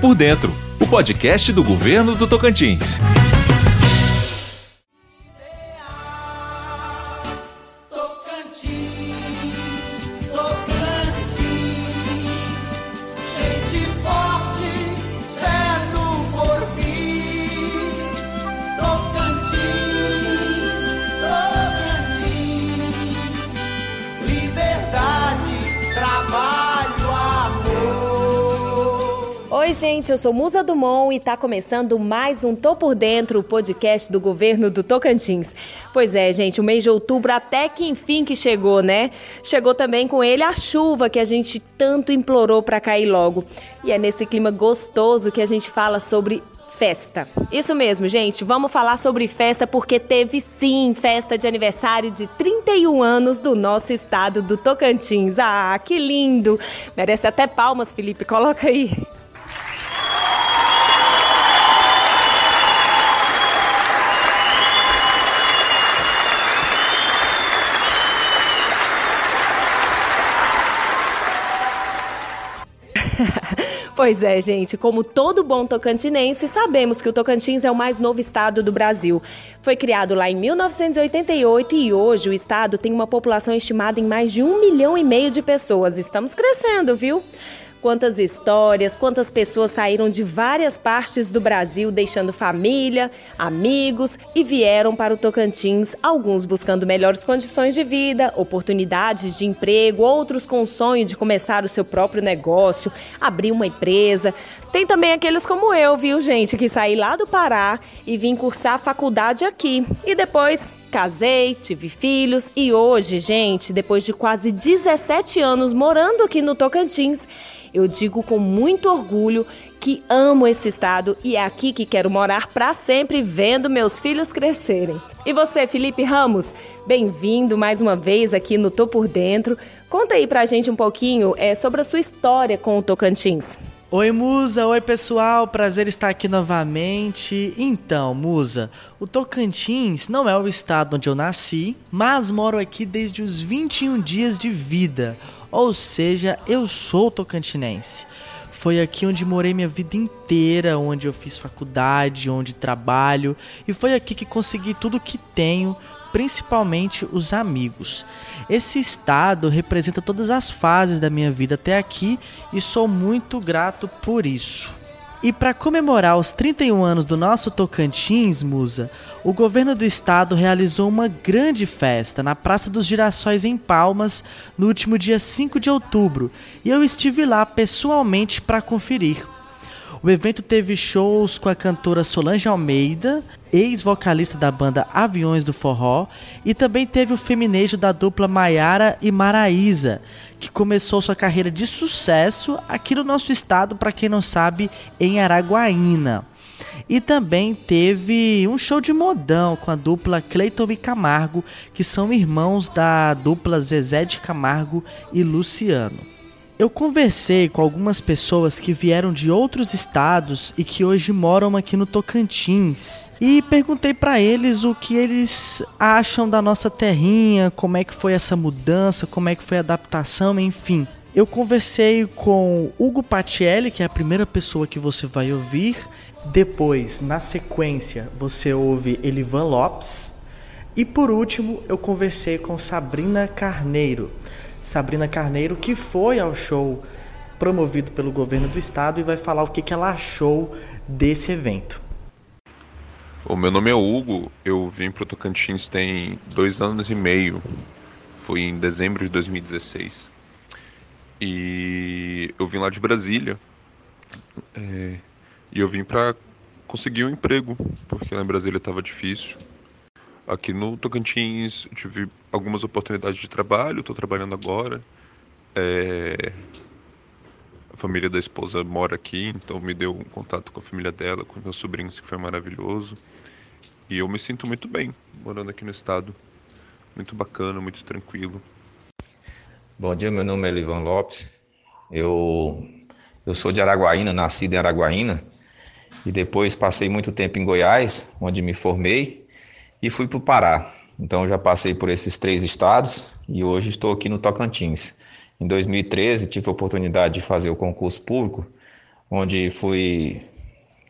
por Dentro, o podcast do governo do Tocantins. Oi, gente, eu sou Musa Dumont e tá começando mais um Tô por Dentro, o podcast do governo do Tocantins. Pois é, gente, o mês de outubro até que enfim que chegou, né? Chegou também com ele a chuva que a gente tanto implorou para cair logo. E é nesse clima gostoso que a gente fala sobre festa. Isso mesmo, gente. Vamos falar sobre festa porque teve sim festa de aniversário de 31 anos do nosso estado do Tocantins. Ah, que lindo! Merece até palmas, Felipe. Coloca aí. Pois é, gente. Como todo bom tocantinense, sabemos que o Tocantins é o mais novo estado do Brasil. Foi criado lá em 1988 e hoje o estado tem uma população estimada em mais de um milhão e meio de pessoas. Estamos crescendo, viu? Quantas histórias, quantas pessoas saíram de várias partes do Brasil deixando família, amigos e vieram para o Tocantins, alguns buscando melhores condições de vida, oportunidades de emprego, outros com o sonho de começar o seu próprio negócio, abrir uma empresa. Tem também aqueles como eu, viu, gente, que saí lá do Pará e vim cursar a faculdade aqui e depois Casei, tive filhos e hoje, gente, depois de quase 17 anos morando aqui no Tocantins, eu digo com muito orgulho que amo esse estado e é aqui que quero morar para sempre, vendo meus filhos crescerem. E você, Felipe Ramos, bem-vindo mais uma vez aqui no Tô por Dentro. Conta aí pra gente um pouquinho é, sobre a sua história com o Tocantins. Oi, Musa. Oi, pessoal. Prazer estar aqui novamente. Então, Musa, o Tocantins não é o estado onde eu nasci, mas moro aqui desde os 21 dias de vida. Ou seja, eu sou tocantinense. Foi aqui onde morei minha vida inteira, onde eu fiz faculdade, onde trabalho, e foi aqui que consegui tudo que tenho, principalmente os amigos. Esse estado representa todas as fases da minha vida até aqui e sou muito grato por isso. E para comemorar os 31 anos do nosso Tocantins, Musa, o governo do estado realizou uma grande festa na Praça dos Girassóis em Palmas no último dia 5 de outubro, e eu estive lá pessoalmente para conferir. O evento teve shows com a cantora Solange Almeida, ex-vocalista da banda Aviões do Forró, e também teve o feminejo da dupla Maiara e Maraísa, que começou sua carreira de sucesso aqui no nosso estado, para quem não sabe, em Araguaína. E também teve um show de modão com a dupla Cleiton e Camargo, que são irmãos da dupla Zezé de Camargo e Luciano. Eu conversei com algumas pessoas que vieram de outros estados e que hoje moram aqui no Tocantins e perguntei para eles o que eles acham da nossa terrinha, como é que foi essa mudança, como é que foi a adaptação, enfim. Eu conversei com Hugo Patielli, que é a primeira pessoa que você vai ouvir. Depois, na sequência, você ouve Elivan Lopes. E por último, eu conversei com Sabrina Carneiro. Sabrina Carneiro, que foi ao show promovido pelo governo do estado e vai falar o que, que ela achou desse evento. O meu nome é Hugo, eu vim para o Tocantins tem dois anos e meio, foi em dezembro de 2016. E eu vim lá de Brasília é, e eu vim para conseguir um emprego, porque lá em Brasília estava difícil. Aqui no Tocantins tive algumas oportunidades de trabalho, estou trabalhando agora. É... A família da esposa mora aqui, então me deu um contato com a família dela, com meus sobrinhos, que foi maravilhoso. E eu me sinto muito bem morando aqui no estado. Muito bacana, muito tranquilo. Bom dia, meu nome é Livan Lopes. Eu, eu sou de Araguaína, nascido em Araguaína. E depois passei muito tempo em Goiás, onde me formei e fui para o Pará. Então já passei por esses três estados e hoje estou aqui no Tocantins. Em 2013 tive a oportunidade de fazer o concurso público onde fui,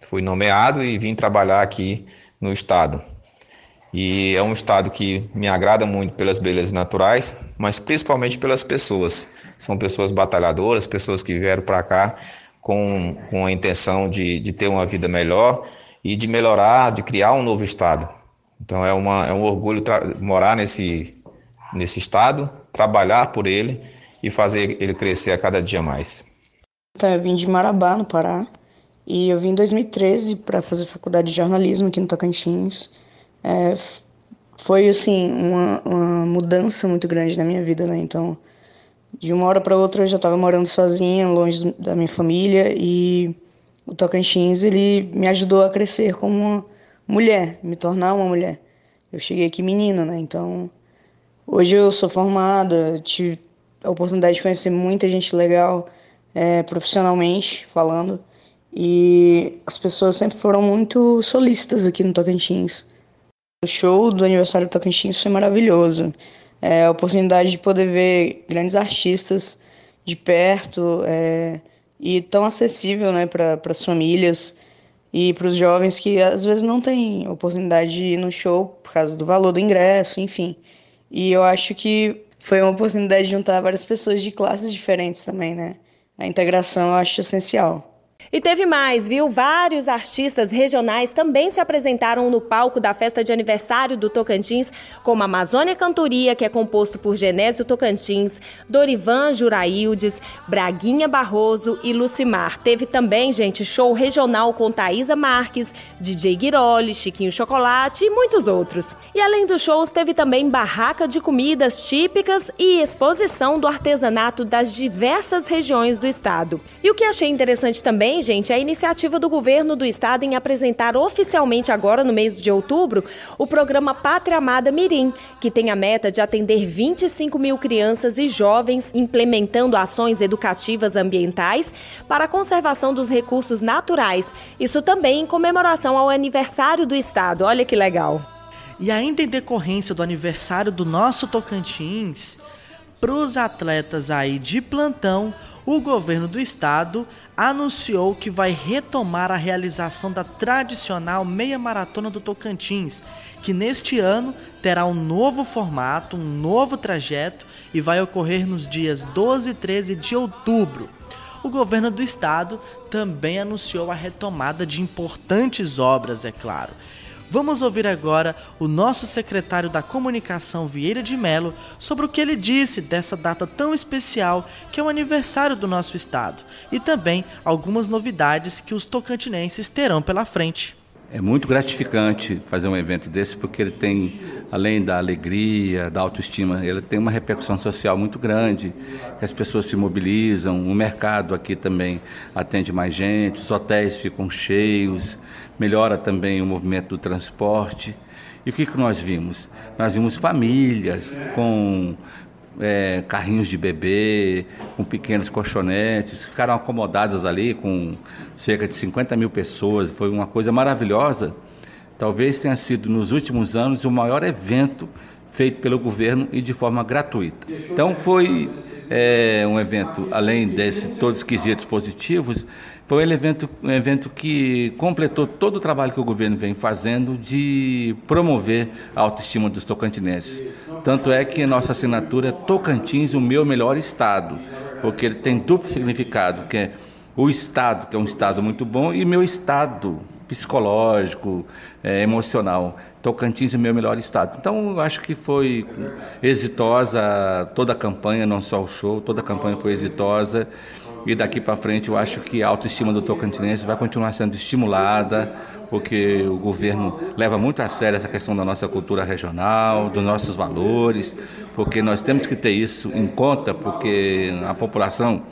fui nomeado e vim trabalhar aqui no estado. E é um estado que me agrada muito pelas belezas naturais, mas principalmente pelas pessoas. São pessoas batalhadoras, pessoas que vieram para cá com, com a intenção de, de ter uma vida melhor e de melhorar, de criar um novo estado. Então é, uma, é um orgulho morar nesse, nesse estado, trabalhar por ele e fazer ele crescer a cada dia mais. Então, eu vim de Marabá, no Pará, e eu vim em 2013 para fazer faculdade de jornalismo aqui no Tocantins. É, foi, assim, uma, uma, mudança muito grande na minha vida, né? Então, de uma hora para outra eu já estava morando sozinha, longe da minha família, e o Tocantins, ele me ajudou a crescer como uma mulher, me tornar uma mulher. Eu cheguei aqui menina, né? Então, hoje eu sou formada, tive a oportunidade de conhecer muita gente legal, é, profissionalmente falando. E as pessoas sempre foram muito solistas aqui no Tocantins. O show do aniversário do Tocantins foi maravilhoso. É, a oportunidade de poder ver grandes artistas de perto é, e tão acessível né, para as famílias e para os jovens que às vezes não têm oportunidade de ir no show por causa do valor do ingresso, enfim. E eu acho que foi uma oportunidade de juntar várias pessoas de classes diferentes também, né? A integração eu acho essencial. E teve mais, viu? Vários artistas regionais também se apresentaram no palco da festa de aniversário do Tocantins, como Amazônia Cantoria, que é composto por Genésio Tocantins, Dorivan Juraildes, Braguinha Barroso e Lucimar. Teve também, gente, show regional com Thaisa Marques, DJ Guiroli, Chiquinho Chocolate e muitos outros. E além dos shows, teve também barraca de comidas típicas e exposição do artesanato das diversas regiões do estado. E o que achei interessante também também, gente, a iniciativa do governo do estado em apresentar oficialmente agora no mês de outubro o programa Pátria Amada Mirim, que tem a meta de atender 25 mil crianças e jovens implementando ações educativas ambientais para a conservação dos recursos naturais. Isso também em comemoração ao aniversário do estado. Olha que legal. E ainda em decorrência do aniversário do nosso Tocantins, para os atletas aí de plantão, o governo do estado anunciou que vai retomar a realização da tradicional meia maratona do Tocantins, que neste ano terá um novo formato, um novo trajeto e vai ocorrer nos dias 12 e 13 de outubro. O governo do estado também anunciou a retomada de importantes obras, é claro. Vamos ouvir agora o nosso secretário da Comunicação, Vieira de Melo, sobre o que ele disse dessa data tão especial que é o aniversário do nosso estado e também algumas novidades que os tocantinenses terão pela frente. É muito gratificante fazer um evento desse porque ele tem, além da alegria, da autoestima, ele tem uma repercussão social muito grande, as pessoas se mobilizam, o mercado aqui também atende mais gente, os hotéis ficam cheios, melhora também o movimento do transporte. E o que, que nós vimos? Nós vimos famílias com é, carrinhos de bebê, com pequenos colchonetes, ficaram acomodadas ali com cerca de 50 mil pessoas, foi uma coisa maravilhosa. Talvez tenha sido nos últimos anos o maior evento feito pelo governo e de forma gratuita. Então foi é, um evento, além desses todos os quesitos positivos, foi um evento, um evento que completou todo o trabalho que o governo vem fazendo de promover a autoestima dos tocantinenses. Tanto é que nossa assinatura é Tocantins, o meu melhor estado, porque ele tem duplo significado, que é o estado, que é um estado muito bom, e meu estado psicológico, é, emocional. Tocantins é meu melhor estado. Então, acho que foi exitosa toda a campanha, não só o show, toda a campanha foi exitosa. E daqui para frente eu acho que a autoestima do tocantinense vai continuar sendo estimulada, porque o governo leva muito a sério essa questão da nossa cultura regional, dos nossos valores, porque nós temos que ter isso em conta, porque a população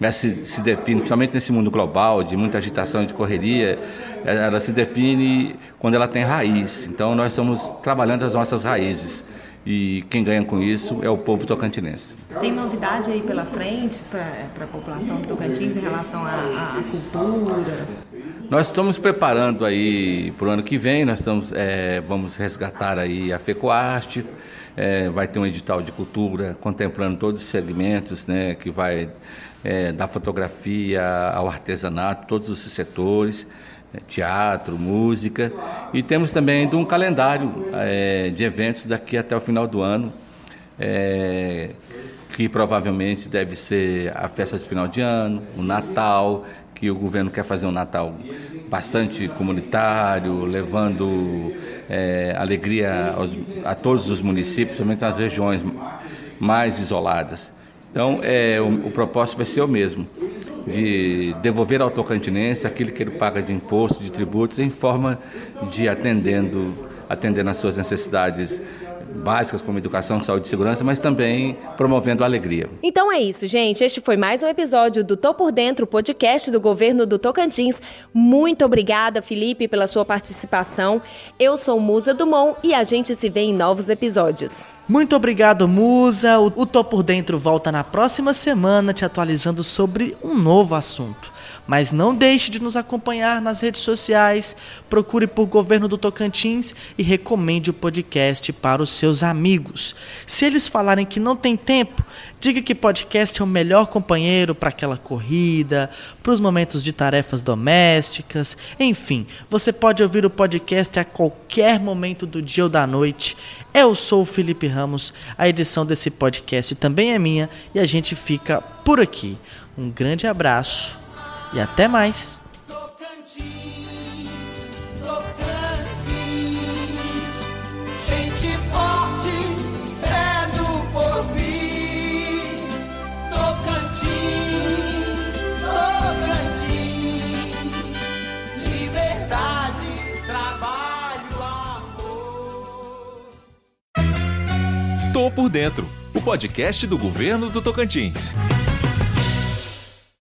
ela se, se define, principalmente nesse mundo global, de muita agitação, de correria, ela se define quando ela tem raiz. Então nós estamos trabalhando as nossas raízes e quem ganha com isso é o povo tocantinense. Tem novidade aí pela frente para a população do Tocantins em relação à, cultura? Nós estamos preparando aí para o ano que vem, nós estamos, é, vamos resgatar aí a FECOARTE, é, vai ter um edital de cultura contemplando todos os segmentos, né, que vai é, da fotografia ao artesanato, todos os setores, teatro, música. E temos também um calendário é, de eventos daqui até o final do ano, é, que provavelmente deve ser a festa de final de ano, o Natal, que o governo quer fazer um Natal bastante comunitário, levando é, alegria aos, a todos os municípios, principalmente nas regiões mais isoladas. Então, é, o, o propósito vai ser o mesmo, de devolver ao tocantinense aquilo que ele paga de imposto, de tributos, em forma de atendendo, atendendo às suas necessidades básicas como educação, saúde e segurança, mas também promovendo a alegria. Então é isso, gente. Este foi mais um episódio do Tô por Dentro, podcast do governo do Tocantins. Muito obrigada, Felipe, pela sua participação. Eu sou Musa Dumont e a gente se vê em novos episódios. Muito obrigado, Musa. O Tô por Dentro volta na próxima semana te atualizando sobre um novo assunto. Mas não deixe de nos acompanhar nas redes sociais, procure por Governo do Tocantins e recomende o podcast para os seus amigos. Se eles falarem que não tem tempo, diga que podcast é o melhor companheiro para aquela corrida, para os momentos de tarefas domésticas, enfim, você pode ouvir o podcast a qualquer momento do dia ou da noite. Eu sou o Felipe Ramos, a edição desse podcast também é minha e a gente fica por aqui. Um grande abraço e até mais. Tocantins, Tocantins, gente forte, fé no porvir. Tocantins, Tocantins, liberdade, trabalho, amor. Tô por dentro, o podcast do governo do Tocantins.